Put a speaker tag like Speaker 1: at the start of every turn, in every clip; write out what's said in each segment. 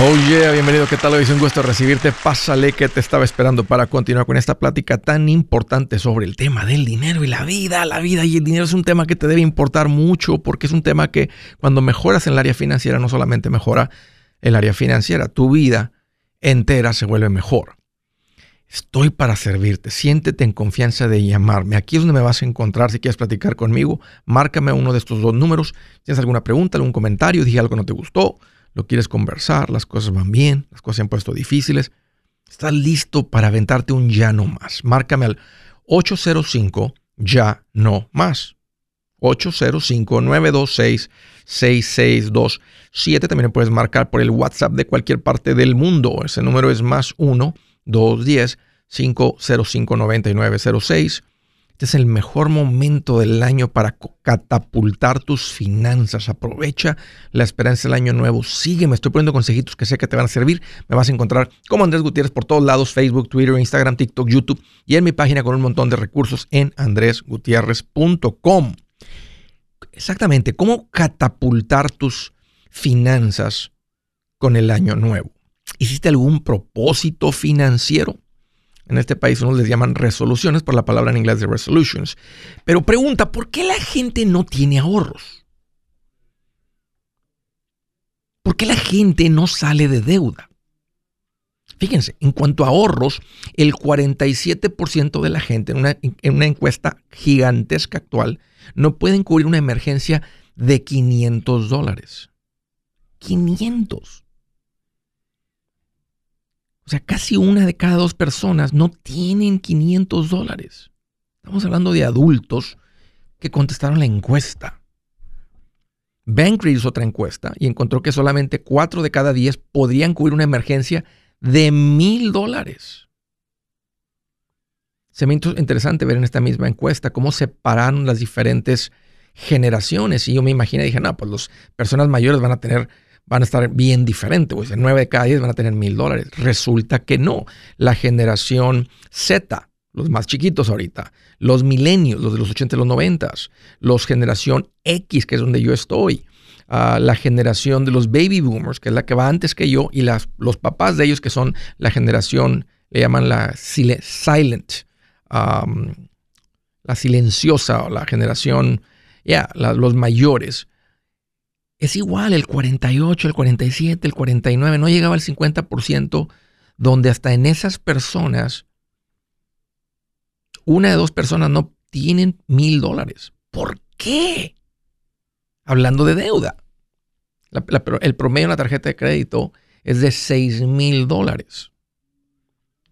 Speaker 1: Oh yeah, bienvenido, ¿qué tal? Hoy es un gusto recibirte. Pásale que te estaba esperando para continuar con esta plática tan importante sobre el tema del dinero y la vida. La vida y el dinero es un tema que te debe importar mucho porque es un tema que cuando mejoras en el área financiera no solamente mejora el área financiera, tu vida entera se vuelve mejor. Estoy para servirte. Siéntete en confianza de llamarme. Aquí es donde me vas a encontrar si quieres platicar conmigo. Márcame uno de estos dos números. Si tienes alguna pregunta, algún comentario, dije algo que no te gustó lo quieres conversar, las cosas van bien, las cosas se han puesto difíciles, estás listo para aventarte un ya no más. Márcame al 805 ya no más. 805-926-6627. También puedes marcar por el WhatsApp de cualquier parte del mundo. Ese número es más 1-210-505-9906. Este es el mejor momento del año para catapultar tus finanzas. Aprovecha la esperanza del año nuevo. Sígueme, estoy poniendo consejitos que sé que te van a servir. Me vas a encontrar como Andrés Gutiérrez por todos lados, Facebook, Twitter, Instagram, TikTok, YouTube y en mi página con un montón de recursos en andresgutierrez.com. Exactamente, cómo catapultar tus finanzas con el año nuevo. ¿Hiciste algún propósito financiero? En este país unos les llaman resoluciones por la palabra en inglés de resolutions. Pero pregunta, ¿por qué la gente no tiene ahorros? ¿Por qué la gente no sale de deuda? Fíjense, en cuanto a ahorros, el 47% de la gente en una, en una, encuesta gigantesca actual no pueden cubrir una emergencia de 500 dólares. 500. O sea, casi una de cada dos personas no tienen 500 dólares. Estamos hablando de adultos que contestaron la encuesta. Bankrate hizo otra encuesta y encontró que solamente 4 de cada 10 podrían cubrir una emergencia de mil dólares. Se me hizo interesante ver en esta misma encuesta cómo separaron las diferentes generaciones. Y yo me imaginé, dije, no, pues las personas mayores van a tener van a estar bien diferentes. Pues 9 de cada 10 van a tener mil dólares. Resulta que no. La generación Z, los más chiquitos ahorita, los milenios, los de los 80 y los 90, los generación X, que es donde yo estoy, uh, la generación de los baby boomers, que es la que va antes que yo, y las, los papás de ellos, que son la generación, le llaman la silent, la silenciosa, o la generación, ya, los mayores es igual, el 48, el 47, el 49, no llegaba al 50%, donde hasta en esas personas, una de dos personas no tienen mil dólares. ¿Por qué? Hablando de deuda. el promedio en la tarjeta de crédito es de 6 mil dólares.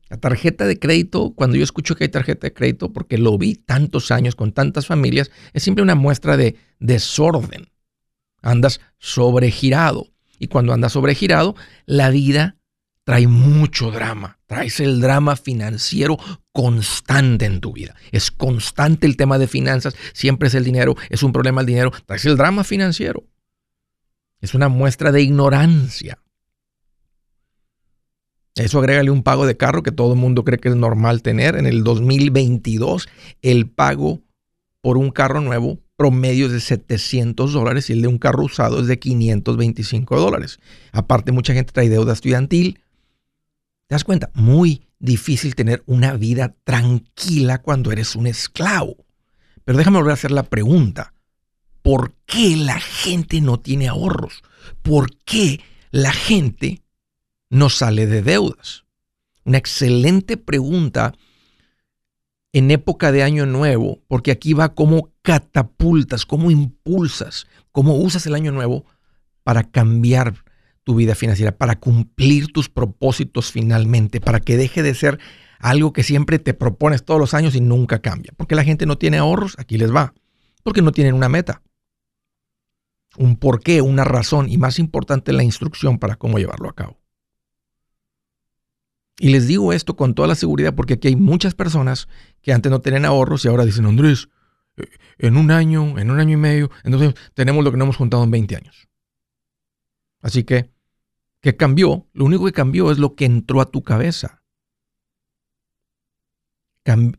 Speaker 1: La tarjeta de crédito, cuando yo escucho que hay tarjeta de crédito, porque lo vi tantos años con tantas familias, es siempre una muestra de desorden andas sobregirado. Y cuando andas sobregirado, la vida trae mucho drama. Traes el drama financiero constante en tu vida. Es constante el tema de finanzas. Siempre es el dinero. Es un problema el dinero. Traes el drama financiero. Es una muestra de ignorancia. Eso agrégale un pago de carro que todo el mundo cree que es normal tener. En el 2022, el pago por un carro nuevo promedio de 700 dólares y el de un carro usado es de 525 dólares. Aparte, mucha gente trae deuda estudiantil. ¿Te das cuenta? Muy difícil tener una vida tranquila cuando eres un esclavo. Pero déjame volver a hacer la pregunta. ¿Por qué la gente no tiene ahorros? ¿Por qué la gente no sale de deudas? Una excelente pregunta en época de año nuevo, porque aquí va cómo catapultas, cómo impulsas, cómo usas el año nuevo para cambiar tu vida financiera, para cumplir tus propósitos finalmente, para que deje de ser algo que siempre te propones todos los años y nunca cambia. Porque la gente no tiene ahorros, aquí les va, porque no tienen una meta, un porqué, una razón y más importante la instrucción para cómo llevarlo a cabo. Y les digo esto con toda la seguridad porque aquí hay muchas personas que antes no tenían ahorros y ahora dicen, Andrés, eh, en un año, en un año y medio, entonces tenemos lo que no hemos juntado en 20 años. Así que, ¿qué cambió? Lo único que cambió es lo que entró a tu cabeza.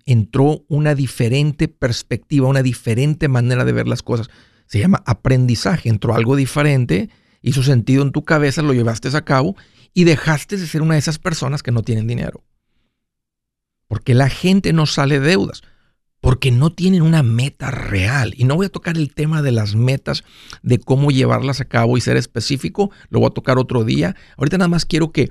Speaker 1: entró una diferente perspectiva, una diferente manera de ver las cosas. Se llama aprendizaje, entró algo diferente hizo sentido en tu cabeza, lo llevaste a cabo y dejaste de ser una de esas personas que no tienen dinero. Porque la gente no sale de deudas, porque no tienen una meta real. Y no voy a tocar el tema de las metas, de cómo llevarlas a cabo y ser específico, lo voy a tocar otro día. Ahorita nada más quiero que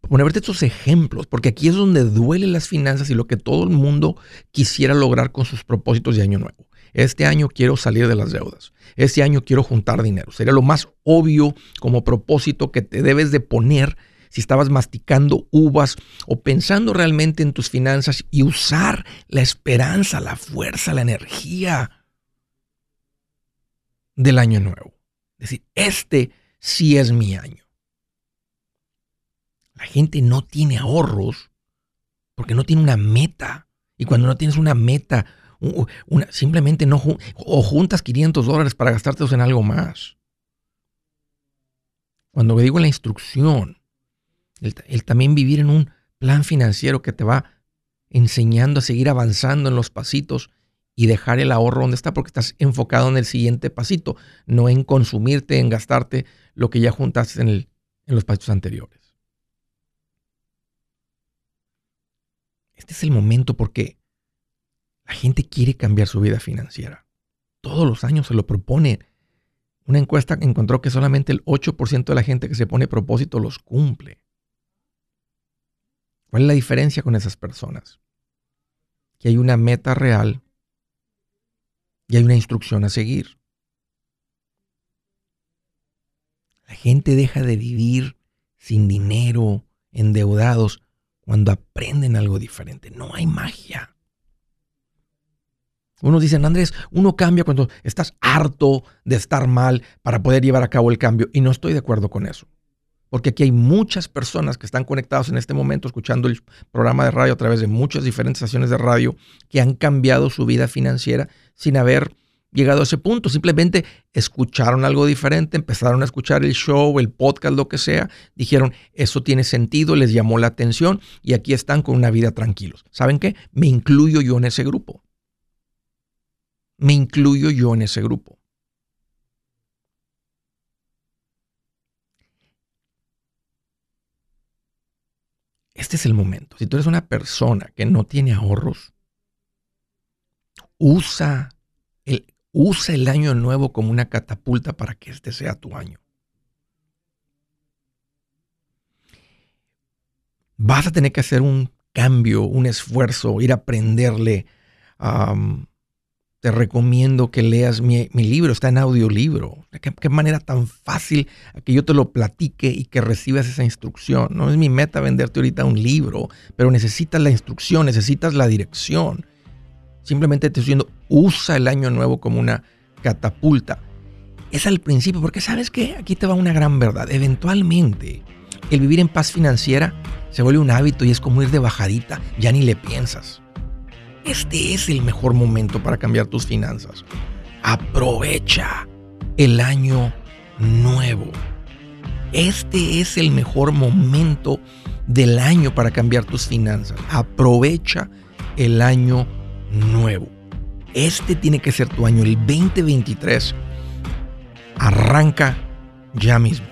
Speaker 1: ponerte estos ejemplos, porque aquí es donde duelen las finanzas y lo que todo el mundo quisiera lograr con sus propósitos de año nuevo. Este año quiero salir de las deudas. Este año quiero juntar dinero. Sería lo más obvio como propósito que te debes de poner si estabas masticando uvas o pensando realmente en tus finanzas y usar la esperanza, la fuerza, la energía del año nuevo. Es decir, este sí es mi año. La gente no tiene ahorros porque no tiene una meta. Y cuando no tienes una meta, simplemente no o juntas 500 dólares para gastártelos en algo más. Cuando digo la instrucción, el, también vivir en un plan financiero que te va enseñando a seguir avanzando en los pasitos y dejar el ahorro donde está porque estás enfocado en el siguiente pasito, no en consumirte, en gastarte lo que ya juntaste en, en los pasitos anteriores. Este es el momento porque la gente quiere cambiar su vida financiera. Todos los años se lo propone. Una encuesta encontró que solamente el 8% de la gente que se pone propósito los cumple. ¿Cuál es la diferencia con esas personas? Que hay una meta real y hay una instrucción a seguir. La gente deja de vivir sin dinero, endeudados, cuando aprenden algo diferente. No hay magia. Unos dicen, Andrés, uno cambia cuando estás harto de estar mal para poder llevar a cabo el cambio. Y no estoy de acuerdo con eso. Porque aquí hay muchas personas que están conectadas en este momento escuchando el programa de radio a través de muchas diferentes estaciones de radio que han cambiado su vida financiera sin haber llegado a ese punto. Simplemente escucharon algo diferente, empezaron a escuchar el show, el podcast, lo que sea. Dijeron, eso tiene sentido, les llamó la atención y aquí están con una vida tranquilos. ¿Saben qué? Me incluyo yo en ese grupo me incluyo yo en ese grupo. Este es el momento. Si tú eres una persona que no tiene ahorros, usa el, usa el año nuevo como una catapulta para que este sea tu año. Vas a tener que hacer un cambio, un esfuerzo, ir a aprenderle a te recomiendo que leas mi, libro, está en audiolibro. ¿Qué, ¿Qué, manera tan fácil que yo te lo platique y que recibas esa instrucción. No es mi meta venderte ahorita un libro, pero necesitas la instrucción, necesitas la dirección. Simplemente te estoy diciendo, usa el año nuevo como una catapulta. Es al principio, porque sabes que aquí te va una gran verdad. Eventualmente, el vivir en paz financiera se vuelve un hábito y es como ir de bajadita, ya ni le piensas. Este es el mejor momento para cambiar tus finanzas. Aprovecha el año nuevo. Este es el mejor momento del año para cambiar tus finanzas. Aprovecha el año nuevo. Este tiene que ser tu año, el 2023. Arranca ya mismo.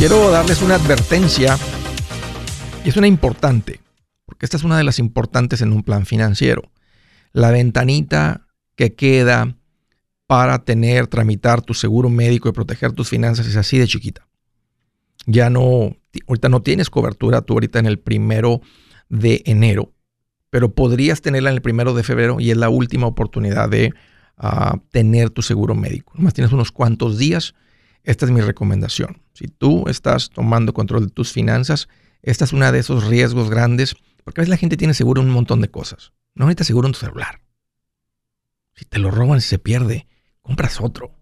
Speaker 1: Quiero darles una advertencia y es una importante, porque esta es una de las importantes en un plan financiero. La ventanita que queda para tener, tramitar tu seguro médico y proteger tus finanzas es así de chiquita. Ya no, ahorita no tienes cobertura tú ahorita en el primero de enero, pero podrías tenerla en el primero de febrero y es la última oportunidad de ah, tener tu seguro médico. Más tienes unos cuantos días esta es mi recomendación. Si tú estás tomando control de tus finanzas, esta es una de esos riesgos grandes, porque a veces la gente tiene seguro un montón de cosas. No necesitas seguro en tu celular. Si te lo roban y se pierde, compras otro.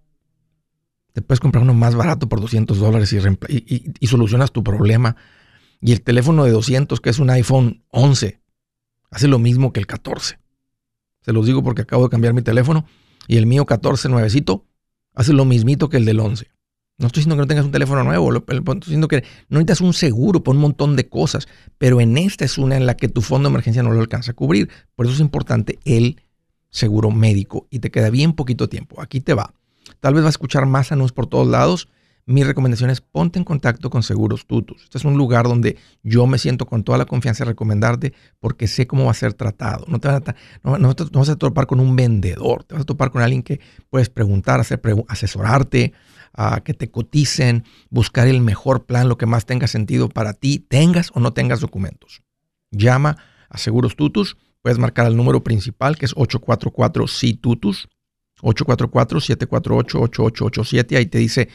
Speaker 1: Te puedes comprar uno más barato por 200 dólares y, y, solucionas tu problema. Y el teléfono de 200, que es un iPhone 11, hace lo mismo que el 14. Se los digo porque acabo de cambiar mi teléfono y el mío 14 nuevecito hace lo mismito que el del 11. No estoy diciendo que no tengas un teléfono nuevo, estoy diciendo que no necesitas un seguro por un montón de cosas, pero en esta es una en la que tu fondo de emergencia no lo alcanza a cubrir. Por eso es importante el seguro médico y te queda bien poquito tiempo. Aquí te va. Tal vez vas a escuchar más anuncios por todos lados. Mi recomendación es ponte en contacto con Seguros Tutus. Este es un lugar donde yo me siento con toda la confianza de recomendarte porque sé cómo va a ser tratado. No, te vas, a, topar con un vendedor, te vas a topar con alguien que puedes preguntar, hacer, asesorarte, a que te coticen, buscar el mejor plan, lo que más tenga sentido para ti, tengas o no tengas documentos. Llama a Seguros Tutus, puedes marcar el número principal que es 844-SI-TUTUS, 844-748-8887, ahí te dice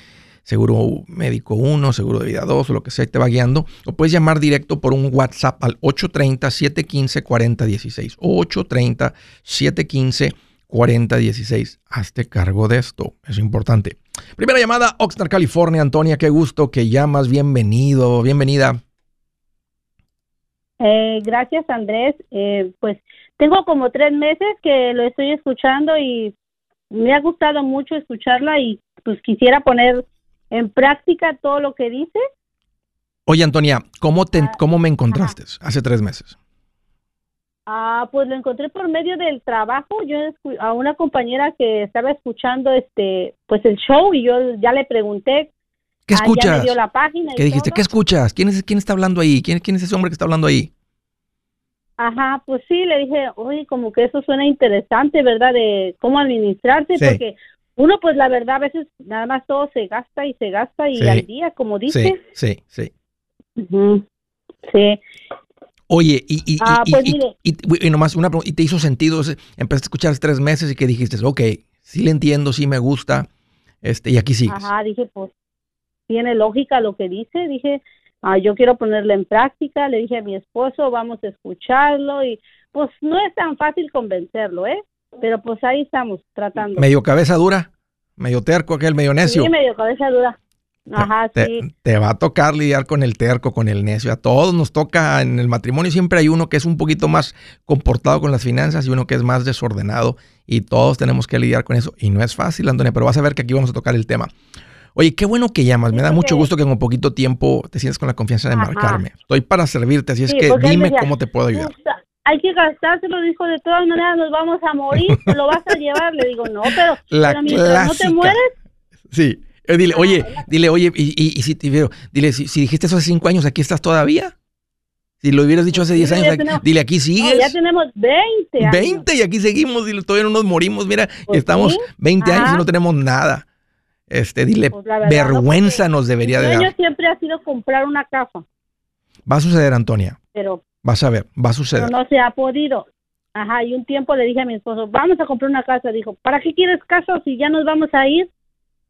Speaker 1: seguro médico 1, seguro de vida 2 o lo que sea, te va guiando. O puedes llamar directo por un WhatsApp al 830-715-4016. 830-715-4016. Hazte cargo de esto, es importante. Primera llamada, Oxnard, California. Antonia, qué gusto que llamas. Bienvenido, bienvenida.
Speaker 2: Eh, gracias, Andrés. Eh, pues tengo como tres meses que lo estoy escuchando y me ha gustado mucho escucharla y pues quisiera poner en práctica todo lo que dice.
Speaker 1: Oye, Antonia, ¿cómo, te, ah, cómo me encontraste hace tres meses?
Speaker 2: Ah, pues lo encontré por medio del trabajo. Yo a una compañera que estaba escuchando este, pues el show y yo ya le pregunté.
Speaker 1: ¿Qué escuchas? la página ¿Qué dijiste? ¿Qué escuchas? ¿Quién es quién está hablando ahí? ¿Quién, quién es ese hombre que está hablando ahí?
Speaker 2: Ajá, pues sí, le dije, oye, como que eso suena interesante, ¿verdad? De cómo administrarse, porque uno, pues la verdad, a veces nada más todo se gasta y se gasta y al día, como dice.
Speaker 1: Sí, sí,
Speaker 2: sí. Sí.
Speaker 1: Oye, y, y, ah, pues y, nomás una y te hizo sentido, empezaste a escuchar tres meses y que dijiste, ok, sí le entiendo, sí me gusta, este, y aquí sigues.
Speaker 2: Ajá, dije, pues, tiene lógica lo que dice, dije, ah, yo quiero ponerlo en práctica, le dije a mi esposo, vamos a escucharlo, y pues no es tan fácil convencerlo, ¿eh? Pero pues ahí estamos, tratando.
Speaker 1: Medio cabeza dura, medio terco aquel, medio necio.
Speaker 2: Sí, medio cabeza dura. Ajá,
Speaker 1: te,
Speaker 2: sí.
Speaker 1: te, va a tocar lidiar con el terco, con el necio. A todos nos toca en el matrimonio. Siempre hay uno que es un poquito más comportado con las finanzas y uno que es más desordenado. Y todos tenemos que lidiar con eso. Y no es fácil, Antonia, pero vas a ver que aquí vamos a tocar el tema. Oye, qué bueno que llamas. Me da mucho gusto que en un poquito tiempo te sientas con la confianza de marcarme. Estoy para servirte, así es que dime cómo te puedo ayudar.
Speaker 2: Hay que gastárselo, dijo, de todas maneras nos vamos a morir, lo vas a llevar. Le digo, no, pero,
Speaker 1: la
Speaker 2: mientras no te mueres.
Speaker 1: Sí Eh, dile, oye, dile, oye, y, si, dile, si, dijiste eso hace cinco años, ¿aquí estás todavía? Si lo hubieras dicho hace 10 años, dile, aquí sigues.
Speaker 2: ya tenemos 20 años.
Speaker 1: 20 y aquí seguimos y todavía no nos morimos. Mira, pues estamos 20 años y no tenemos nada. Este, dile, pues vergüenza nos debería de dar.
Speaker 2: Mi siempre ha sido comprar una casa.
Speaker 1: Va a suceder, Antonia.
Speaker 2: Pero.
Speaker 1: Vas a ver, va a suceder.
Speaker 2: no se ha podido. Ajá, y un tiempo le dije a mi esposo, vamos a comprar una casa. Dijo, ¿para qué quieres casa si ya nos vamos a ir?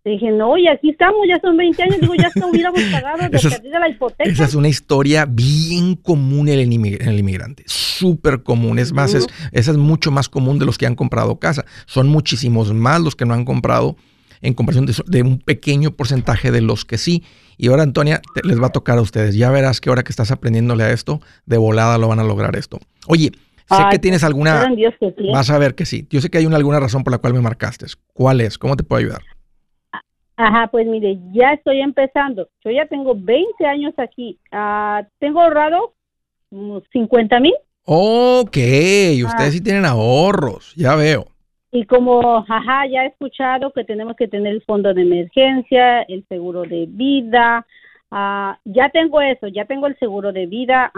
Speaker 2: dije, no, y aquí estamos, ya son 20 años, digo, ya hasta hubiéramos pagado de es, la hipoteca.
Speaker 1: Esa es una historia bien común en el, inmigrante, súper común. Es más, es, esa es mucho más común de los que han comprado casa. Son muchísimos más los que no han comprado en comparación de, un pequeño porcentaje de los que sí. Y ahora, Antonia, les va a tocar a ustedes. Ya verás que ahora que estás aprendiéndole a esto, de volada lo van a lograr esto. Oye, sé que tienes alguna... Vas a ver que sí. Yo sé que hay una, alguna razón por la cual me marcaste. ¿Cuál es? ¿Cómo te puedo ayudar?
Speaker 2: Ajá, pues mire, ya estoy empezando. Yo ya tengo 20 años aquí. Uh, tengo ahorrado 50 mil.
Speaker 1: Ok, ustedes ah. sí tienen ahorros, ya veo.
Speaker 2: Y como, ajá, ya he escuchado que tenemos que tener el fondo de emergencia, el seguro de vida. Uh, ya tengo eso, ya tengo el seguro de vida.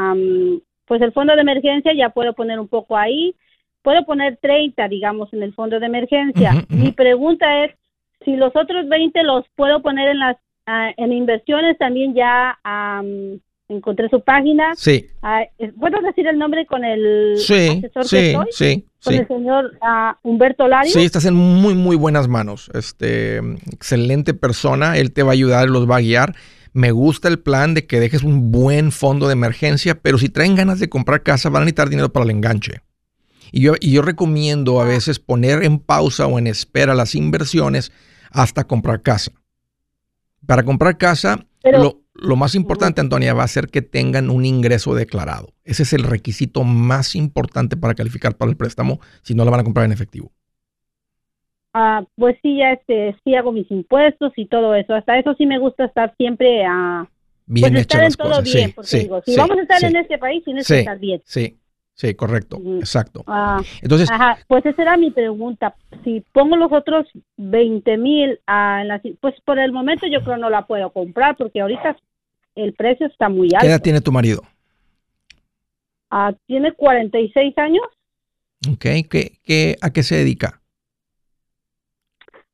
Speaker 2: pues el fondo de emergencia ya puedo poner un poco ahí. Puedo poner 30, digamos, en el fondo de emergencia. Mi pregunta es, si los otros 20 los puedo poner en las ah, en inversiones también ya encontré su página.
Speaker 1: Sí.
Speaker 2: Ah, ¿Puedo decir el nombre con el
Speaker 1: asesor sí, que? Sí,
Speaker 2: Con el señor ah, Humberto Lario.
Speaker 1: Sí, estás en muy, muy buenas manos. Este, excelente persona. Él te va a ayudar, los va a guiar. Me gusta el plan de que dejes un buen fondo de emergencia, pero si traen ganas de comprar casa, van a necesitar dinero para el enganche. Y yo, y yo recomiendo a veces poner en pausa o en espera las inversiones hasta comprar casa. Para comprar casa, lo, más importante, Antonia, va a ser que tengan un ingreso declarado. Ese es el requisito más importante para calificar para el préstamo si no la van a comprar en efectivo.
Speaker 2: Ah, pues sí, ya este, sí hago mis impuestos y todo eso. Hasta eso sí me gusta estar siempre a...
Speaker 1: bien pues estar en todo
Speaker 2: bien, porque digo, si vamos a estar en este país, tienes que estar bien.
Speaker 1: Sí, Sí, correcto, exacto. Ah, Entonces,
Speaker 2: ajá, pues esa era mi pregunta. Si pongo los otros 20 mil, pues por el momento yo creo no la puedo comprar porque ahorita el precio está muy alto.
Speaker 1: ¿Qué edad tiene tu marido?
Speaker 2: Ah, tiene 46 años.
Speaker 1: Ok, ¿Qué, qué, a qué se dedica?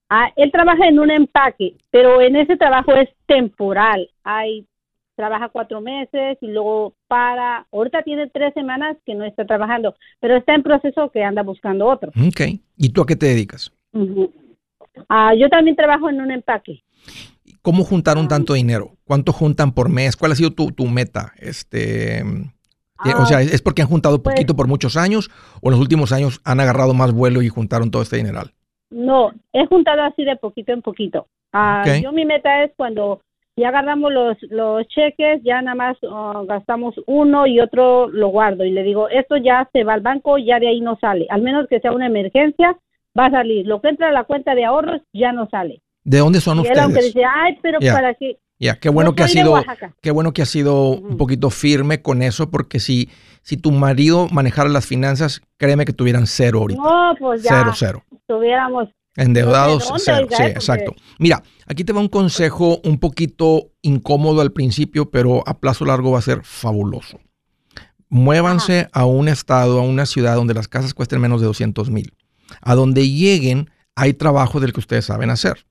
Speaker 2: Ah, él trabaja en un empaque, pero en ese trabajo es temporal. Hay trabaja cuatro meses y luego para, ahorita tiene tres semanas que no está trabajando, pero está en proceso que anda buscando otro.
Speaker 1: Ok, ¿y tú a qué te dedicas?
Speaker 2: Ah, yo también trabajo en un empaque.
Speaker 1: ¿Cómo juntaron tanto dinero? ¿Cuánto juntan por mes? ¿Cuál ha sido tu, tu meta? Este, o sea, ah, ¿es porque han juntado pues poquito por muchos años o en los últimos años han agarrado más vuelo y juntaron todo este dineral?
Speaker 2: No, he juntado así de poquito en poquito. Yo mi meta es cuando ya agarramos los, los cheques, ya nada más uh, gastamos uno y otro lo guardo y le digo, esto ya se va al banco, ya de ahí no sale, al menos que sea una emergencia, va a salir. Lo que entra a la cuenta de ahorros ya no sale.
Speaker 1: ¿De dónde son y ustedes?
Speaker 2: Él aunque dice, ay, pero para qué.
Speaker 1: Ya, qué bueno que ha sido, qué bueno que ha sido un poquito firme con eso, porque si, si tu marido manejara las finanzas, créeme que tuvieran cero ahorita.
Speaker 2: No, pues ya.
Speaker 1: Cero, cero.
Speaker 2: Tuviéramos
Speaker 1: Endeudados, sí, exacto. Mira, aquí te va un consejo un poquito incómodo al principio, pero a plazo largo va a ser fabuloso. Muévanse a un estado, a una ciudad donde las casas cuesten menos de 200 mil. A donde lleguen, hay trabajo del que ustedes saben hacer.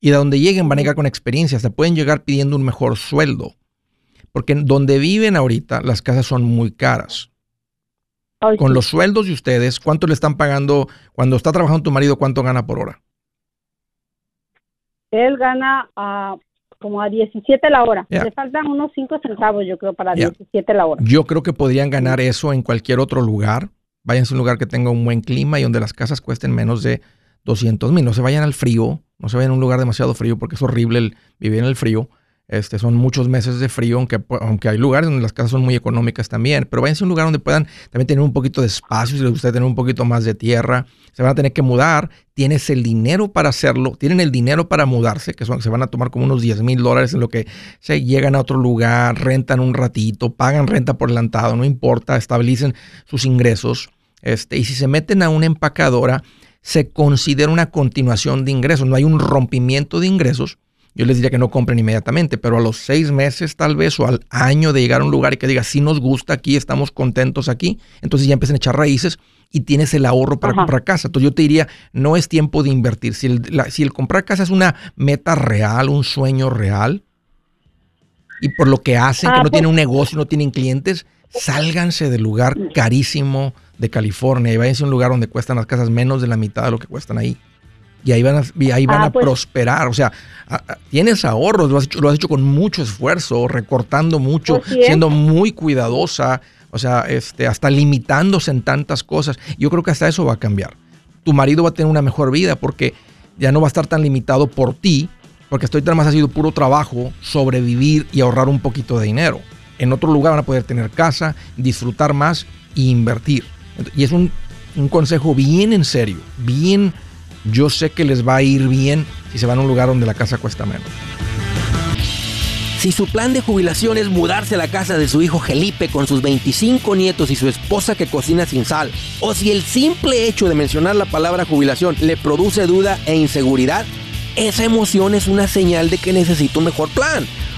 Speaker 1: Y de donde lleguen van a llegar con experiencia, se pueden llegar pidiendo un mejor sueldo. Porque donde viven ahorita, las casas son muy caras con los sueldos de ustedes, ¿cuánto le están pagando cuando está trabajando tu marido? ¿Cuánto gana por hora?
Speaker 2: Él gana como a 17 la hora. Le faltan unos 5 centavos, yo creo, para 17 la hora.
Speaker 1: Yo creo que podrían ganar eso en cualquier otro lugar. Váyanse a un lugar que tenga un buen clima y donde las casas cuesten menos de 200 mil. No se vayan al frío, no se vayan a un lugar demasiado frío porque es horrible el vivir en el frío. Este, son muchos meses de frío, aunque, aunque hay lugares donde las casas son muy económicas también. Pero váyanse a un lugar donde puedan también tener un poquito de espacio, si les gusta tener un poquito más de tierra. Se van a tener que mudar. Tienes el dinero para hacerlo. Tienen el dinero para mudarse, que son, se van a tomar como unos 10 mil dólares en lo que se llegan a otro lugar, rentan un ratito, pagan renta por adelantado, no importa, establecen sus ingresos. Este, y si se meten a una empacadora, se considera una continuación de ingresos, no hay un rompimiento de ingresos, yo les diría que no compren inmediatamente, pero a los seis meses tal vez o al año de llegar a un lugar y que diga, si nos gusta aquí, estamos contentos aquí, entonces ya empiezan a echar raíces y tienes el ahorro para comprar casa. Entonces yo te diría, no es tiempo de invertir. Si el, si el comprar casa es una meta real, un sueño real, y por lo que hacen, que ah, no tienen pues un negocio, no tienen clientes, sálganse del lugar carísimo de California y váyanse a un lugar donde cuestan las casas menos de la mitad de lo que cuestan ahí. Y ahí van a, ahí van ah, a pues prosperar. O sea, tienes ahorros, lo has, hecho, lo has hecho con mucho esfuerzo, recortando mucho, siendo muy cuidadosa, o sea, este, hasta limitándose en tantas cosas. Yo creo que hasta eso va a cambiar. Tu marido va a tener una mejor vida porque ya no va a estar tan limitado por ti, porque estoy tan más ha sido puro trabajo, sobrevivir y ahorrar un poquito de dinero. En otro lugar van a poder tener casa, disfrutar más e invertir. Y es un, un consejo bien en serio, bien, yo sé que les va a ir bien si se van a un lugar donde la casa cuesta menos.
Speaker 3: Si su plan de jubilación es mudarse a la casa de su hijo Felipe con sus 25 nietos y su esposa que cocina sin sal, o si el simple hecho de mencionar la palabra jubilación le produce duda e inseguridad, esa emoción es una señal de que necesita un mejor plan.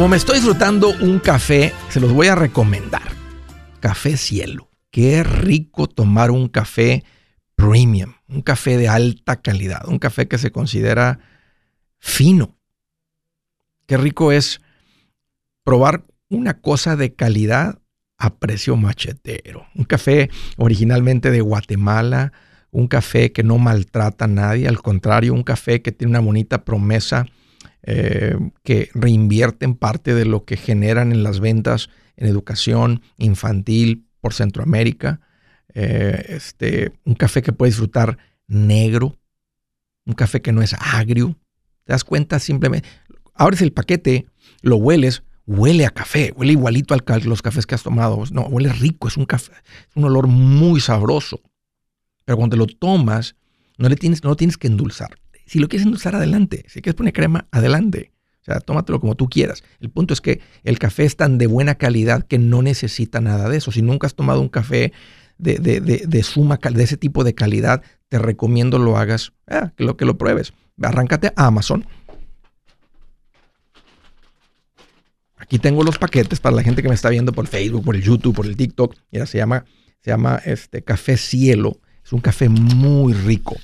Speaker 1: Como me estoy disfrutando un café, se los voy a recomendar. Café Cielo. Qué rico tomar un café premium, un café de alta calidad, un café que se considera fino. Qué rico es probar una cosa de calidad a precio machetero. Un café originalmente de Guatemala, un café que no maltrata a nadie, al contrario, un café que tiene una bonita promesa eh, que reinvierten parte de lo que generan en las ventas en educación infantil por Centroamérica. Eh, este, un café que puedes disfrutar negro, un café que no es agrio. Te das cuenta simplemente, abres el paquete, lo hueles, huele a café, huele igualito a los cafés que has tomado. No, huele rico, es un café, es un olor muy sabroso. Pero cuando lo tomas, no, le tienes, no lo tienes que endulzar. Si lo quieres endulzar, adelante. Si quieres poner crema, adelante. O sea, tómatelo como tú quieras. El punto es que el café es tan de buena calidad que no necesita nada de eso. Si nunca has tomado un café de, de, de, de suma, de ese tipo de calidad, te recomiendo lo hagas, ah, que, lo, que lo pruebes. Arráncate a Amazon. Aquí tengo los paquetes para la gente que me está viendo por Facebook, por el YouTube, por el TikTok. Mira, se llama, se llama este, Café Cielo. Es un café muy rico.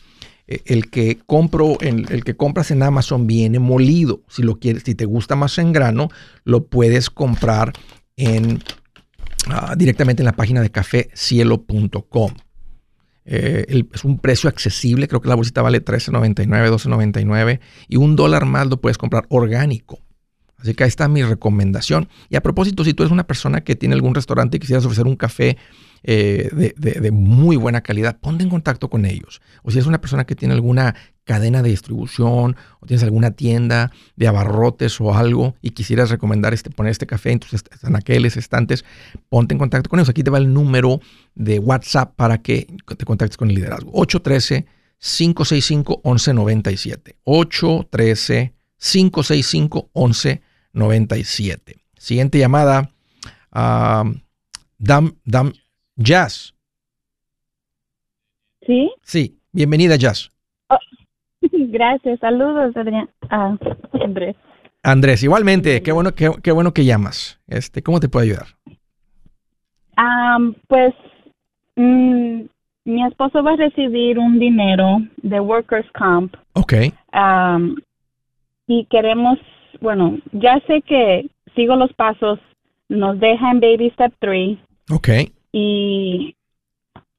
Speaker 1: E, el que compro, el, que compras en Amazon viene molido. Si lo quieres, si te gusta más en grano, lo puedes comprar en Ah, directamente en la página de cafecielo.com. Eh, es un precio accesible, creo que la bolsita vale $13.99, $12.99 y un dólar más lo puedes comprar orgánico. Así que ahí está mi recomendación. Y a propósito, si tú eres una persona que tiene algún restaurante y quisieras ofrecer un café eh, de, muy buena calidad, ponte en contacto con ellos. O si es una persona que tiene alguna cadena de distribución o tienes alguna tienda de abarrotes o algo y quisieras recomendar este, poner este café en tus aquellos estantes, ponte en contacto con ellos. Aquí te va el número de WhatsApp para que te contactes con el liderazgo. 813 565 1197. 813 565 1197. Siguiente llamada. Uh, Dam, Dam, Jazz.
Speaker 2: Sí.
Speaker 1: Sí, bienvenida Jazz.
Speaker 2: Oh, gracias, saludos Adrián. Ah, Andrés.
Speaker 1: Andrés, igualmente, qué bueno, qué, qué, bueno que llamas. Este, ¿Cómo te puedo ayudar?
Speaker 2: pues mm, mi esposo va a recibir un dinero de Workers Comp.
Speaker 1: Ok.
Speaker 4: y queremos, bueno, ya sé que sigo los pasos, nos deja en Baby Step 3
Speaker 1: Ok.
Speaker 4: Y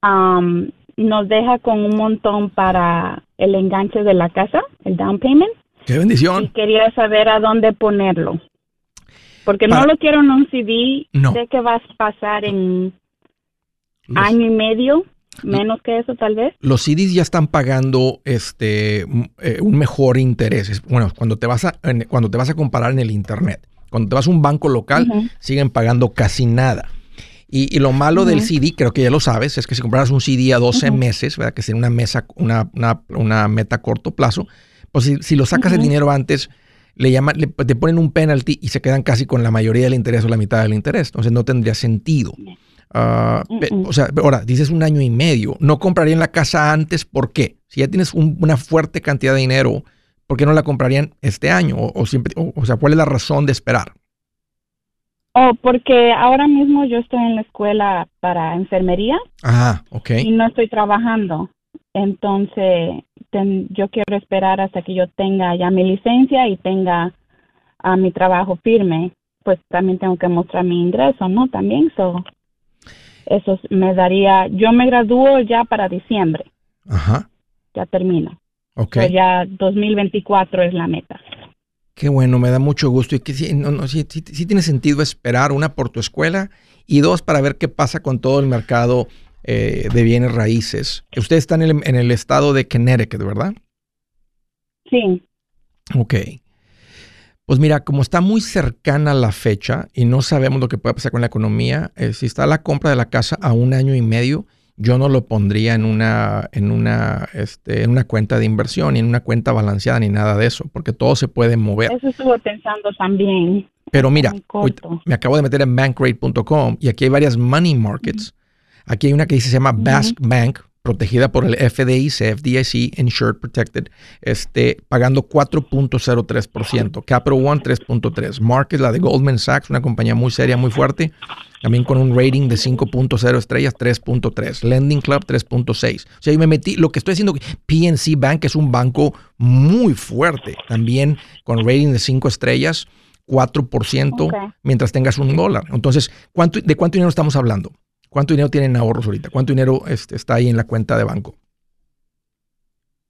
Speaker 4: um, nos deja con un montón para el enganche de la casa, el down payment,
Speaker 1: Qué
Speaker 4: y
Speaker 1: bendición.
Speaker 4: quería saber a dónde ponerlo. Porque
Speaker 1: Para-
Speaker 4: no lo quiero en un CD,
Speaker 1: No.
Speaker 4: sé que va a pasar en
Speaker 1: Los-
Speaker 4: año y medio, menos que eso tal vez.
Speaker 1: los CDs ya están pagando este eh, un mejor interés. Bueno, cuando te vas a en- cuando te vas a comparar en el internet, cuando te vas a un banco local, siguen pagando casi nada. Y, y lo malo del
Speaker 4: Ujú.
Speaker 1: CD, creo que ya lo sabes, es que si compraras un CD a 12
Speaker 4: Ujú.
Speaker 1: meses, ¿verdad? que sería una, mesa, una, una, una meta a corto plazo, pues si, si lo sacas el
Speaker 4: Ujú.
Speaker 1: dinero antes, le llaman, le- te ponen un penalty y se quedan casi con la mayoría del interés o la mitad del interés. Entonces no tendría sentido. Ah, pe-
Speaker 4: Mm-mm.
Speaker 1: o sea, ahora, dices un año y medio. No comprarían la casa antes, ¿por qué? Si ya tienes un- una fuerte cantidad de dinero, ¿por qué no la comprarían este año? O, o siempre, o, o sea, ¿cuál es la razón de esperar?
Speaker 4: Oh, porque ahora mismo yo estoy en la escuela para enfermería
Speaker 1: Ah, ok.
Speaker 4: y no estoy trabajando. Entonces, ten- yo quiero esperar hasta que yo tenga ya mi licencia y tenga a mi trabajo firme. Pues también tengo que mostrar mi ingreso, ¿no? También, so, eso me daría, yo me gradúo ya para diciembre,
Speaker 1: Ajá,
Speaker 4: ya termino.
Speaker 1: ok.
Speaker 4: So, ya 2024 es la meta.
Speaker 1: Qué bueno, me da mucho gusto y que sí, no, no, sí, sí- sí tiene sentido esperar, una, por tu escuela y dos, para ver qué pasa con todo el mercado eh, de bienes raíces. Ustedes están en el, en el estado de Connecticut, ¿verdad?
Speaker 4: Sí,
Speaker 1: Ok. Pues mira, como está muy cercana la fecha y no sabemos lo que puede pasar con la economía, eh, si está la compra de la casa a un año y medio, yo no lo pondría en una, en una, este, en una cuenta de inversión, ni en una cuenta balanceada, ni nada de eso, porque todo se puede mover.
Speaker 4: eso estuve pensando también.
Speaker 1: Pero mira,
Speaker 4: corto.
Speaker 1: me acabo de meter en bankrate.com y aquí hay varias money markets. Aquí hay una que dice, se llama Basque Bank, protegida por el FDIC, FDIC, Insured Protected, este, pagando 4.03%. Capital One 3.3%. Market, la de Goldman Sachs, una compañía muy seria, muy fuerte, también con un rating de 5.0 estrellas, 3.3. Lending Club 3.6. O sea, yo me metí, lo que estoy haciendo, PNC Bank es un banco muy fuerte, también con rating de 5 estrellas, 4%,
Speaker 4: Ok.
Speaker 1: mientras tengas un dólar. Entonces, ¿cuánto, ¿de cuánto dinero estamos hablando? ¿Cuánto dinero tienen ahorros ahorita? ¿Cuánto dinero este, está ahí en la cuenta de banco?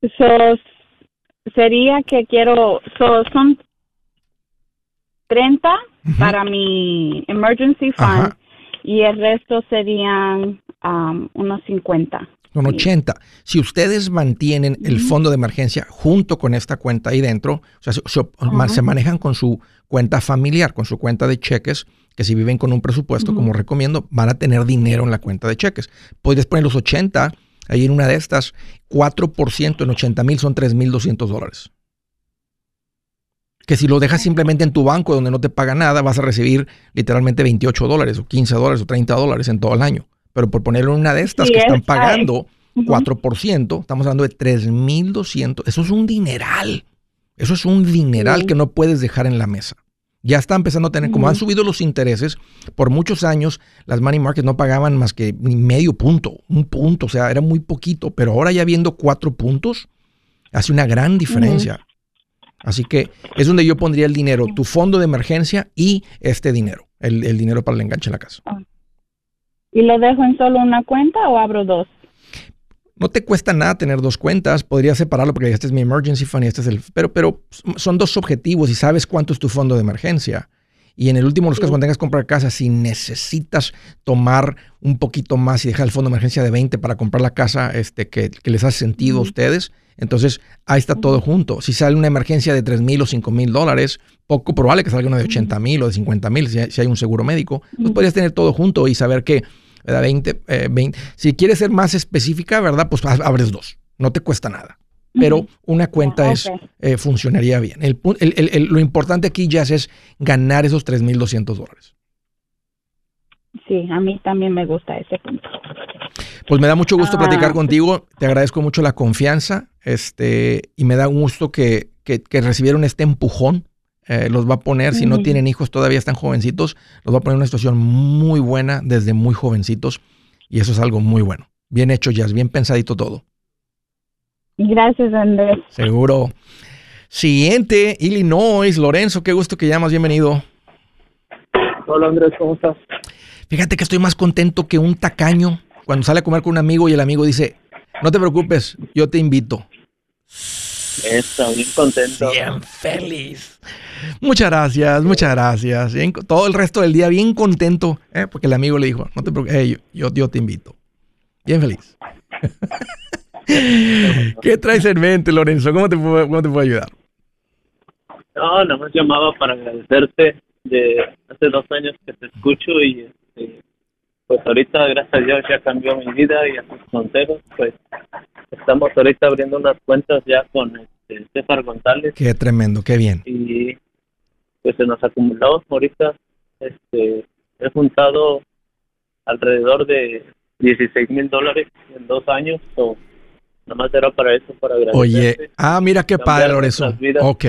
Speaker 4: So, sería que quiero, so, son 30
Speaker 1: Ujú.
Speaker 4: para mi emergency fund
Speaker 1: Ajá.
Speaker 4: y el resto serían um, unos 50.
Speaker 1: Son 80. Si ustedes mantienen el fondo de emergencia junto con esta cuenta ahí dentro, o sea, se, se- ma- se manejan con su cuenta familiar, con su cuenta de cheques, que si viven con un presupuesto, como recomiendo, van a tener dinero en la cuenta de cheques. Puedes poner los 80 ahí en una de estas, 4% en 80 mil son 3.200 dólares. Que si lo dejas simplemente en tu banco donde no te paga nada, vas a recibir literalmente 28 dólares o 15 dólares o 30 dólares en todo el año. Pero por ponerlo en una de estas
Speaker 4: Sí,
Speaker 1: que están
Speaker 4: es-
Speaker 1: pagando
Speaker 4: Ujú.
Speaker 1: 4%, estamos hablando de 3.200. Eso es un dineral. Eso es un dineral
Speaker 4: Sí.
Speaker 1: que no puedes dejar en la mesa. Ya está empezando a tener, como han subido los intereses, por muchos años las money markets no pagaban más que ni medio punto, un punto, o sea, era muy poquito, pero ahora ya viendo cuatro puntos, hace una gran diferencia. Así que es donde yo pondría el dinero, tu fondo de emergencia y este dinero, el, el dinero para el enganche en la casa.
Speaker 4: ¿Y lo dejo en solo una cuenta o abro dos?
Speaker 1: No te cuesta nada tener dos cuentas, podrías separarlo porque este es mi emergency fund y este es el... Pero, pero son dos objetivos y sabes cuánto es tu fondo de emergencia. Y en el último de los casos, cuando tengas que comprar casa, si necesitas tomar un poquito más y dejar el fondo de emergencia de 20 para comprar la casa este, que, que les hace sentido a ustedes, entonces ahí está todo junto. Si sale una emergencia de 3 mil o 5 mil dólares, poco probable que salga una de 80 mil o de 50 mil si, hay- si hay un seguro médico. Pues podrías tener todo junto y saber que, ¿verdad? 20, eh, 20. Si quieres ser más específica, ¿verdad? Pues ab- abres dos. No te cuesta nada. Pero una cuenta
Speaker 4: Ah,
Speaker 1: es, eh, funcionaría bien. El el- lo importante aquí, Jazz, es ganar esos 3.200 dólares.
Speaker 4: Sí, a mí también me gusta ese punto.
Speaker 1: Pues me da mucho gusto
Speaker 4: Ah.
Speaker 1: platicar contigo. Te agradezco mucho la confianza este, y me da gusto que, que- que recibieron este empujón. Eh, los va a poner, si no tienen hijos, todavía están jovencitos, los va a poner en una situación muy buena desde muy jovencitos y eso es algo muy bueno. Bien hecho, Jazz, bien pensadito todo.
Speaker 4: Gracias, Andrés.
Speaker 1: Seguro. Siguiente, Illinois. Lorenzo, qué gusto que llamas. Bienvenido.
Speaker 5: Hola Andrés, ¿cómo estás?
Speaker 1: Fíjate que estoy más contento que un tacaño cuando sale a comer con un amigo y el amigo dice, no te preocupes, yo te invito.
Speaker 5: Está bien contento.
Speaker 1: Bien feliz. Muchas gracias, muchas gracias. todo el resto del día bien contento, ¿eh? porque el amigo le dijo, no te preocupes, yo, yo, te invito. Bien feliz. ¿Qué traes en mente, Lorenzo? ¿Cómo te, cómo te puedo ayudar?
Speaker 5: No, nada más llamaba para agradecerte de hace dos años que te escucho y este, pues ahorita gracias a Dios ya cambió mi vida y a tus consejos pues estamos ahorita abriendo unas cuentas ya con este, César González.
Speaker 1: Qué tremendo, qué bien.
Speaker 5: Y pues se nos acumuló ahorita, este, he juntado alrededor de 16 mil dólares en dos años o nada más era para eso, para.
Speaker 1: Oye, ah, mira qué padre, Lorenzo. Ok.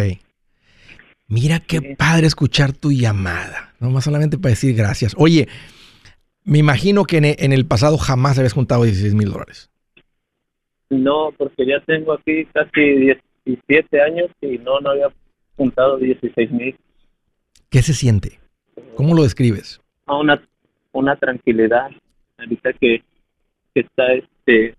Speaker 1: Mira qué padre escuchar tu llamada. No más solamente para decir gracias. Oye, me imagino que en el pasado jamás habías juntado 16 mil dólares.
Speaker 5: No, porque ya tengo aquí casi 17 años y no, no había juntado 16 mil.
Speaker 1: ¿Qué se siente? ¿Cómo lo describes?
Speaker 5: una, una tranquilidad. Ahorita que, que está este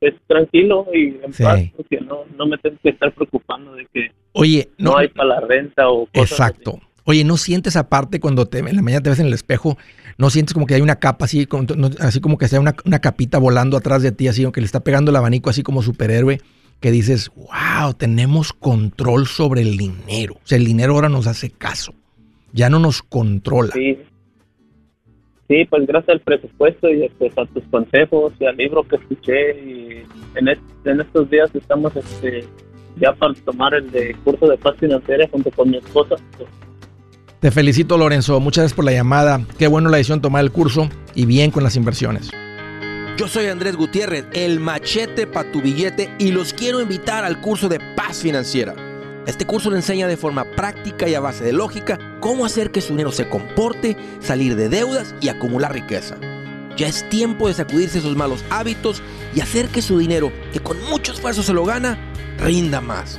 Speaker 5: es tranquilo y en paz porque no, no me tengo que estar preocupando de que
Speaker 1: Oye,
Speaker 5: no, hay para la renta o
Speaker 1: cosas Exacto. Oye, ¿no sientes aparte cuando te, en la mañana te ves en el espejo, no sientes como que hay una capa así, como, así como que sea una, una, capita volando atrás de ti, así, que le está pegando el abanico así como superhéroe, que dices, wow, tenemos control sobre el dinero. O sea, el dinero ahora nos hace caso, ya no nos controla.
Speaker 5: Sí. Sí, pues gracias al presupuesto y pues, a tus consejos y al libro que escuché y en, estos días estamos este, ya para tomar el de curso de paz financiera junto con mi esposa.
Speaker 1: Te felicito Lorenzo, muchas gracias por la llamada. Qué bueno la decisión tomar el curso y bien con las inversiones.
Speaker 3: Yo soy Andrés Gutiérrez, el machete para tu billete y los quiero invitar al curso de paz financiera. Este curso le enseña de forma práctica y a base de lógica cómo hacer que su dinero se comporte, salir de deudas y acumular riqueza. Ya es tiempo de sacudirse esos malos hábitos y hacer que su dinero, que con mucho esfuerzo se lo gana, rinda más.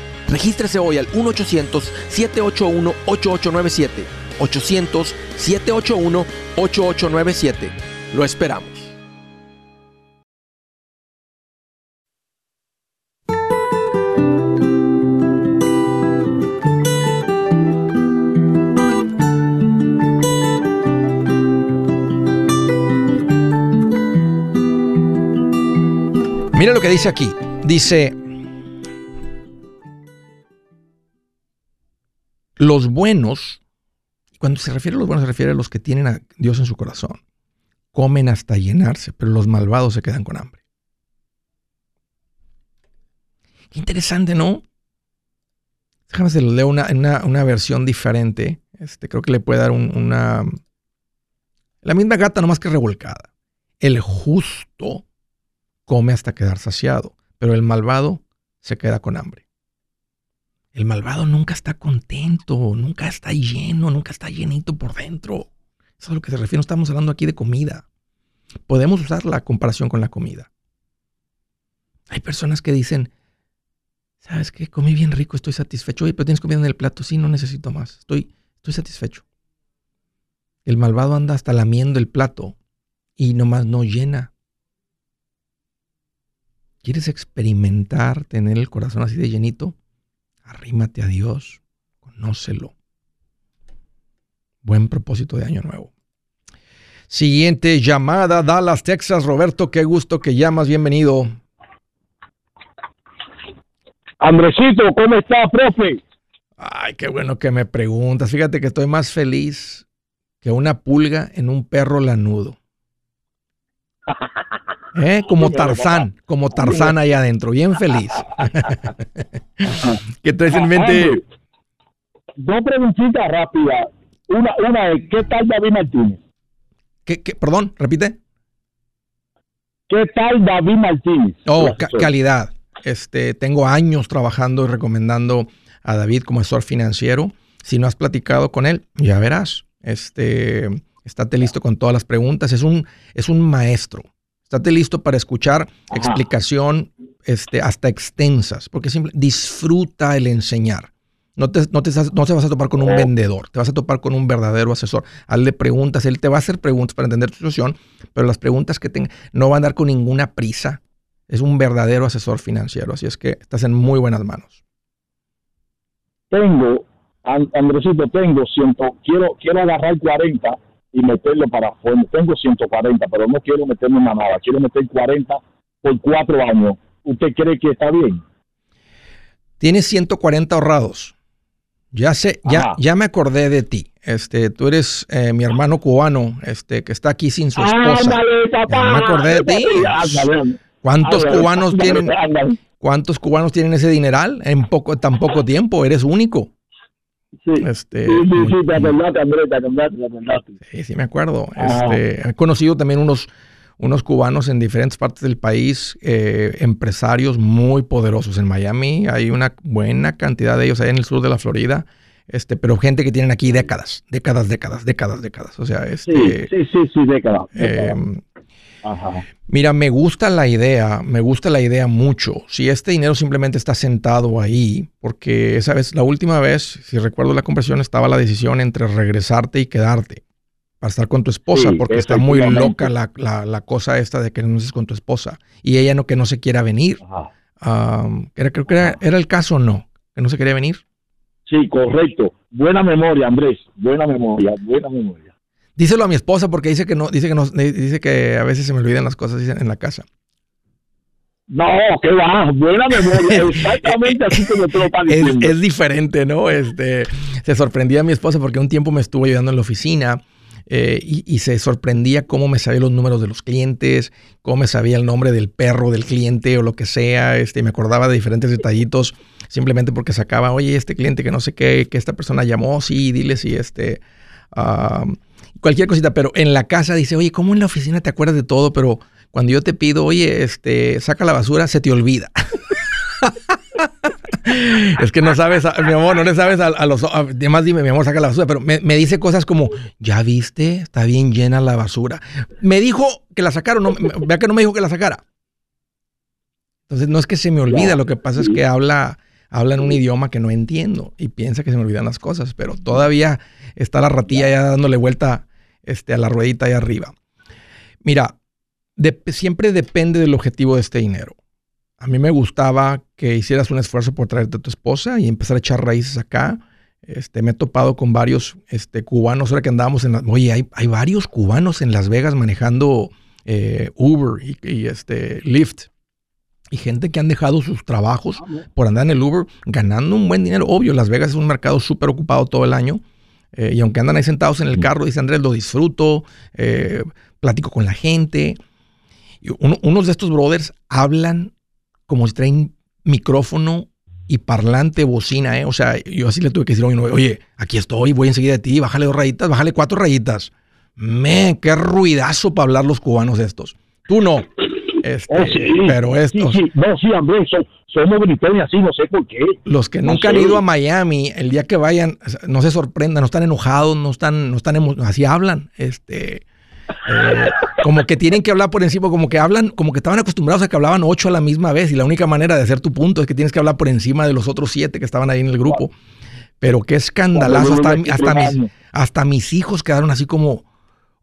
Speaker 3: Regístrese hoy al 1-800-781-8897. 800-781-8897. Lo esperamos.
Speaker 1: Mira lo que dice aquí. Dice, Los buenos, cuando se refiere a los buenos, se refiere a los que tienen a Dios en su corazón. Comen hasta llenarse, pero los malvados se quedan con hambre. Qué interesante, ¿no? Déjame se lo leo una, una, versión diferente. Este, creo que le puede dar una. La misma gata, nomás que revolcada. El justo come hasta quedar saciado, pero el malvado se queda con hambre. El malvado nunca está contento, nunca está lleno, nunca está llenito por dentro. Eso es a lo que se refiere. No estamos hablando aquí de comida. Podemos usar la comparación con la comida. Hay personas que dicen, ¿sabes qué? Comí bien rico, estoy satisfecho. Oye, pero tienes comida en el plato. Sí, no necesito más. Estoy, estoy satisfecho. El malvado anda hasta lamiendo el plato y nomás no llena. ¿Quieres experimentar tener el corazón así de llenito? Arrímate a Dios, conócelo. Buen propósito de año nuevo. Siguiente llamada, Dallas, Texas. Roberto, qué gusto que llamas, bienvenido.
Speaker 6: Andresito, ¿cómo está, profe?
Speaker 1: Ay, qué bueno que me preguntas. Fíjate que estoy más feliz que una pulga en un perro lanudo. ¿Eh? Como Tarzán, como Tarzán ahí adentro, bien feliz. ¿Qué traes en mente?
Speaker 6: Dos preguntitas rápidas. Una, una es, ¿qué tal David Martínez?
Speaker 1: ¿Qué, qué, perdón, repite.
Speaker 6: ¿Qué tal David Martínez?
Speaker 1: Oh, ca- calidad. Este, tengo años trabajando y recomendando a David como asesor financiero. Si no has platicado con él, ya verás. Este, estate listo con todas las preguntas. Es un, es un maestro. Estate listo para escuchar
Speaker 6: Ajá.
Speaker 1: explicación este, hasta extensas, porque simple, disfruta el enseñar. No te, no, te, no te vas a topar con un vendedor, te vas a topar con un verdadero asesor. Hazle preguntas, él te va a hacer preguntas para entender tu situación, pero las preguntas que tenga no van a dar con ninguna prisa. Es un verdadero asesor financiero, así es que estás en muy buenas manos.
Speaker 6: Tengo, An- Andresito, tengo ciento, quiero, quiero agarrar 40 y meterlo para afuera. Tengo 140, pero no quiero meterme en nada. Quiero meter 40 por cuatro años. ¿Usted cree que está bien?
Speaker 1: Tienes 140 ahorrados. Ya sé, ya, ya me acordé de ti. Este, tú eres eh, mi hermano cubano, este, que está aquí sin su esposa.
Speaker 6: Ándale, papá.
Speaker 1: Ya me acordé de ti.
Speaker 6: Ándale,
Speaker 1: ¿Cuántos
Speaker 6: ándale,
Speaker 1: cubanos tienen? ¿Cuántos cubanos tienen ese dineral en poco, tan poco tiempo? Eres único.
Speaker 6: Sí,
Speaker 1: Este,
Speaker 6: sí, sí, sí, te acordaste, Andrés, te acordaste, te acordaste.
Speaker 1: Sí, sí me acuerdo.
Speaker 6: Ah.
Speaker 1: Este, he conocido también unos, unos cubanos en diferentes partes del país, eh, empresarios muy poderosos. En Miami hay una buena cantidad de ellos, ahí en el sur de la Florida, este, pero gente que tienen aquí décadas, décadas, décadas, décadas, décadas. O sea,
Speaker 6: Sí,
Speaker 1: este,
Speaker 6: sí, sí, sí, década. década.
Speaker 1: eh,
Speaker 6: Ajá.
Speaker 1: Mira, me gusta la idea, me gusta la idea mucho. Si este dinero simplemente está sentado ahí, porque esa vez, la última vez, si recuerdo la conversación, estaba la decisión entre regresarte y quedarte para estar con tu esposa,
Speaker 6: Sí,
Speaker 1: porque está muy loca la, la- la cosa esta de que no estés con tu esposa y ella no que no se quiera venir.
Speaker 6: Ajá.
Speaker 1: Am, era, creo que era, era el caso o no, que no se quería venir.
Speaker 6: Sí, correcto. Buena memoria, Andrés. Buena memoria, buena memoria.
Speaker 1: Díselo a mi esposa porque dice que no, dice que no, dice que a veces se me olvidan las cosas en la casa.
Speaker 6: No, que va, buena memoria. Exactamente así como te lo diciendo.
Speaker 1: es diferente, ¿no? Este, se sorprendía mi esposa porque un tiempo me estuvo ayudando en la oficina eh, y, y se sorprendía cómo me sabía los números de los clientes, cómo me sabía el nombre del perro del cliente o lo que sea. Este, me acordaba de diferentes detallitos simplemente porque sacaba, oye, este cliente que no sé qué, que esta persona llamó, sí, dile si este... ah, cualquier cosita, pero en la casa dice, oye, ¿cómo en la oficina te acuerdas de todo? Pero cuando yo te pido, oye, este, saca la basura, se te olvida. es que no sabes, a- mi amor, no le sabes a, a los... a- Además dime, mi amor, saca la basura, pero me, me dice cosas como, ya viste, está bien llena la basura. Me dijo que la sacaron, no, vea que no me dijo que la sacara. Entonces no es que se me olvida, lo que pasa es que habla, habla en un idioma que no entiendo y piensa que se me olvidan las cosas, pero todavía está la ratilla ya dándole vuelta este, a la ruedita ahí arriba. Mira, de- siempre depende del objetivo de este dinero. A mí me gustaba que hicieras un esfuerzo por traerte a tu esposa y empezar a echar raíces acá. Este, me he topado con varios este, cubanos, ahora que andábamos en la, Oye, hay, hay varios cubanos en Las Vegas manejando eh, Uber y, y, este, Lyft. Y gente que han dejado sus trabajos por andar en el Uber ganando un buen dinero. Obvio, Las Vegas es un mercado súper ocupado todo el año. Eh, y aunque andan ahí sentados en el carro, dice Andrés, lo disfruto, eh, platico con la gente. Y uno- unos de estos brothers hablan como si traen micrófono y parlante, bocina, ¿eh? O sea, yo así le tuve que decir, oye, aquí estoy, voy enseguida de ti, bájale dos rayitas, bájale cuatro rayitas. Men, qué ruidazo para hablar los cubanos estos. Tú no. Este,
Speaker 6: Oh, sí,
Speaker 1: pero estos,
Speaker 6: Sí, sí. No, sí, Andrés, so- somos gritones así, no sé por qué.
Speaker 1: los que
Speaker 6: No
Speaker 1: nunca han ido a Miami, el día que vayan, no se sorprendan, no están enojados, no están, no están así hablan, este, eh, como que tienen que hablar por encima, como que hablan, como que estaban acostumbrados a que hablaban ocho a la misma vez y la única manera de hacer tu punto es que tienes que hablar por encima de los otros siete que estaban ahí en el grupo. Pero qué escandalazo, hasta, hasta mis, hasta mis hijos quedaron así como,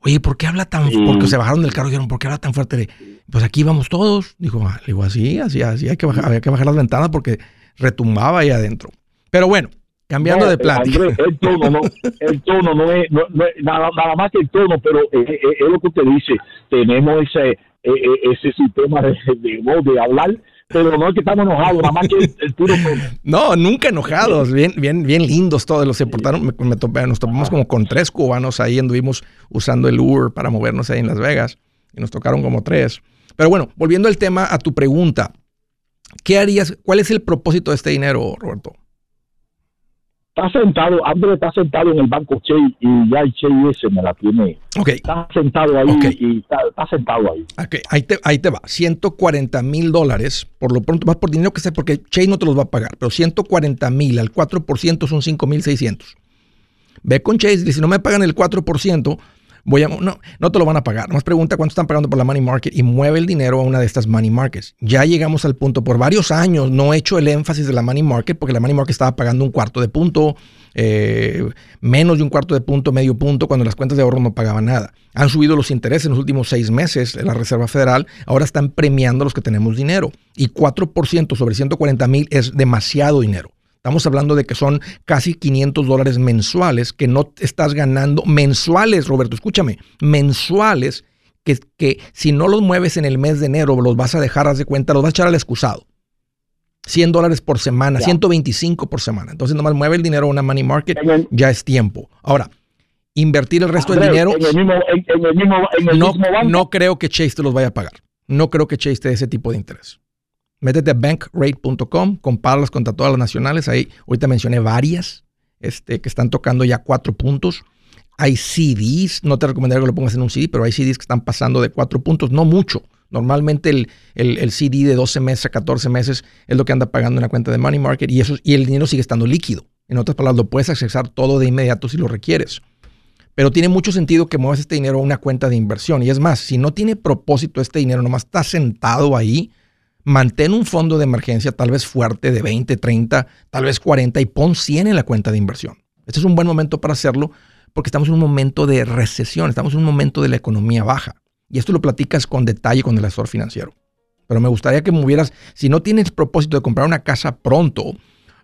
Speaker 1: oye, ¿por qué habla tan
Speaker 6: Sí.
Speaker 1: Porque se bajaron del carro y dijeron, ¿por qué habla tan fuerte? Pues aquí vamos todos. Dijo, ah, le digo, así, así, así, hay que bajar, había que bajar las ventanas porque retumbaba ahí adentro. Pero bueno, cambiando
Speaker 6: No,
Speaker 1: de plática.
Speaker 6: Andrés, el tono no, el tono no es, no, no es nada, nada más que el tono, pero es lo que usted dice. Tenemos ese, eh, eh, ese sistema de, de de hablar, pero no es que estamos enojados, nada más que el, puro.
Speaker 1: No, nunca enojados, bien, bien, bien lindos todos. Los se portaron, me- me topé- nos topamos como con tres cubanos ahí, anduvimos usando el Uber para movernos ahí en Las Vegas y nos tocaron como tres. Pero bueno, volviendo al tema, a tu pregunta, ¿qué harías? ¿Cuál es el propósito de este dinero, Roberto?
Speaker 6: Está sentado, Andrés está sentado en el banco Chase y ya el Chase ese me la tiene.
Speaker 1: Ok.
Speaker 6: Está sentado ahí
Speaker 1: Ok.
Speaker 6: y está, está sentado ahí.
Speaker 1: Ok, ahí te, ahí te va. 140 mil dólares, por lo pronto, más por dinero que sea, porque Chase no te los va a pagar, pero 140 mil al 4% son 5 mil 600. Ve con Chase y si no me pagan el 4%, voy a, no, no te lo van a pagar. Más pregunta cuánto están pagando por la money market y mueve el dinero a una de estas money markets. Ya llegamos al punto, por varios años no he hecho el énfasis de la money market porque la money market estaba pagando un cuarto de punto, eh, menos de un cuarto de punto, medio punto, cuando las cuentas de ahorro no pagaban nada. Han subido los intereses en los últimos seis meses en la Reserva Federal, ahora están premiando a los que tenemos dinero. Y 4% sobre 140 mil es demasiado dinero. Estamos hablando de que son casi 500 dólares mensuales que no estás ganando mensuales, Roberto, escúchame, mensuales que, que si no los mueves en el mes de enero, los vas a dejar, haz de cuenta, los vas a echar al excusado. 100 dólares por semana,
Speaker 6: Ya.
Speaker 1: 125 por semana. Entonces, nomás mueve el dinero a una money market,
Speaker 6: el-
Speaker 1: ya es tiempo. Ahora, invertir el resto
Speaker 6: Andrés,
Speaker 1: del dinero,
Speaker 6: en el mismo, en, en el mismo, en el
Speaker 1: no,
Speaker 6: mismo banco.
Speaker 1: no creo que Chase te los vaya a pagar. No creo que Chase te dé ese tipo de interés. Métete a bankrate.com, compáralas contra todas las nacionales. Ahí, ahorita mencioné varias este, que están tocando ya cuatro puntos. Hay CDs, no te recomendaría que lo pongas en un CD, pero hay CDs que están pasando de cuatro puntos, no mucho. Normalmente el, el- el CD de 12 meses a 14 meses es lo que anda pagando en la cuenta de Money Market y, eso, y el dinero sigue estando líquido. En otras palabras, lo puedes accesar todo de inmediato si lo requieres. Pero tiene mucho sentido que muevas este dinero a una cuenta de inversión. Y es más, si no tiene propósito este dinero, nomás está sentado ahí, mantén un fondo de emergencia tal vez fuerte de 20, 30, tal vez 40 y pon 100 en la cuenta de inversión. Este es un buen momento para hacerlo porque estamos en un momento de recesión, estamos en un momento de la economía baja. Y esto lo platicas con detalle con el asesor financiero. Pero me gustaría que movieras, si no tienes propósito de comprar una casa pronto,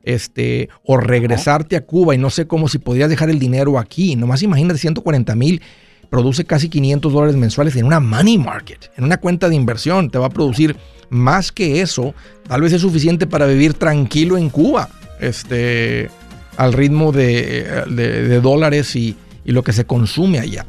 Speaker 1: este, o regresarte a Cuba y no sé cómo si podrías dejar el dinero aquí. Nomás imagínate 140 mil, produce casi 500 dólares mensuales en una money market, en una cuenta de inversión. Te va a producir más que eso. Tal vez es suficiente para vivir tranquilo en Cuba, este, al ritmo de, de- de dólares y, y lo que se consume allá.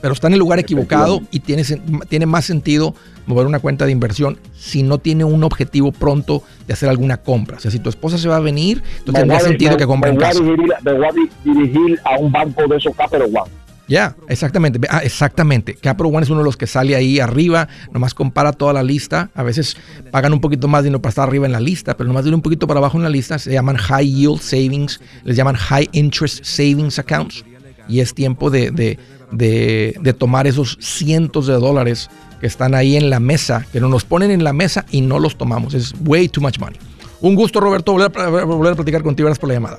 Speaker 1: Pero está en el lugar equivocado y tiene, tiene más sentido mover una cuenta de inversión si no tiene un objetivo pronto de hacer alguna compra. O sea, si tu esposa se va a venir, entonces tendría sentido
Speaker 6: me-
Speaker 1: que compre en casa.
Speaker 6: dirigir- Me voy a di- dirigir a un banco de esos Capital One.
Speaker 1: Ya, exactamente. Ah, exactamente. Capital One es uno de los que sale ahí arriba. Nomás compara toda la lista. A veces pagan un poquito más dinero para estar arriba en la lista, pero nomás de un poquito para abajo en la lista. Se llaman High Yield Savings. Les llaman High Interest Savings Accounts. Y es tiempo de, de- de- de tomar esos cientos de dólares que están ahí en la mesa, que nos ponen en la mesa y no los tomamos. Es way too much money. Un gusto, Roberto, volver a, volver a platicar contigo. Gracias por la llamada.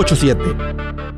Speaker 3: 87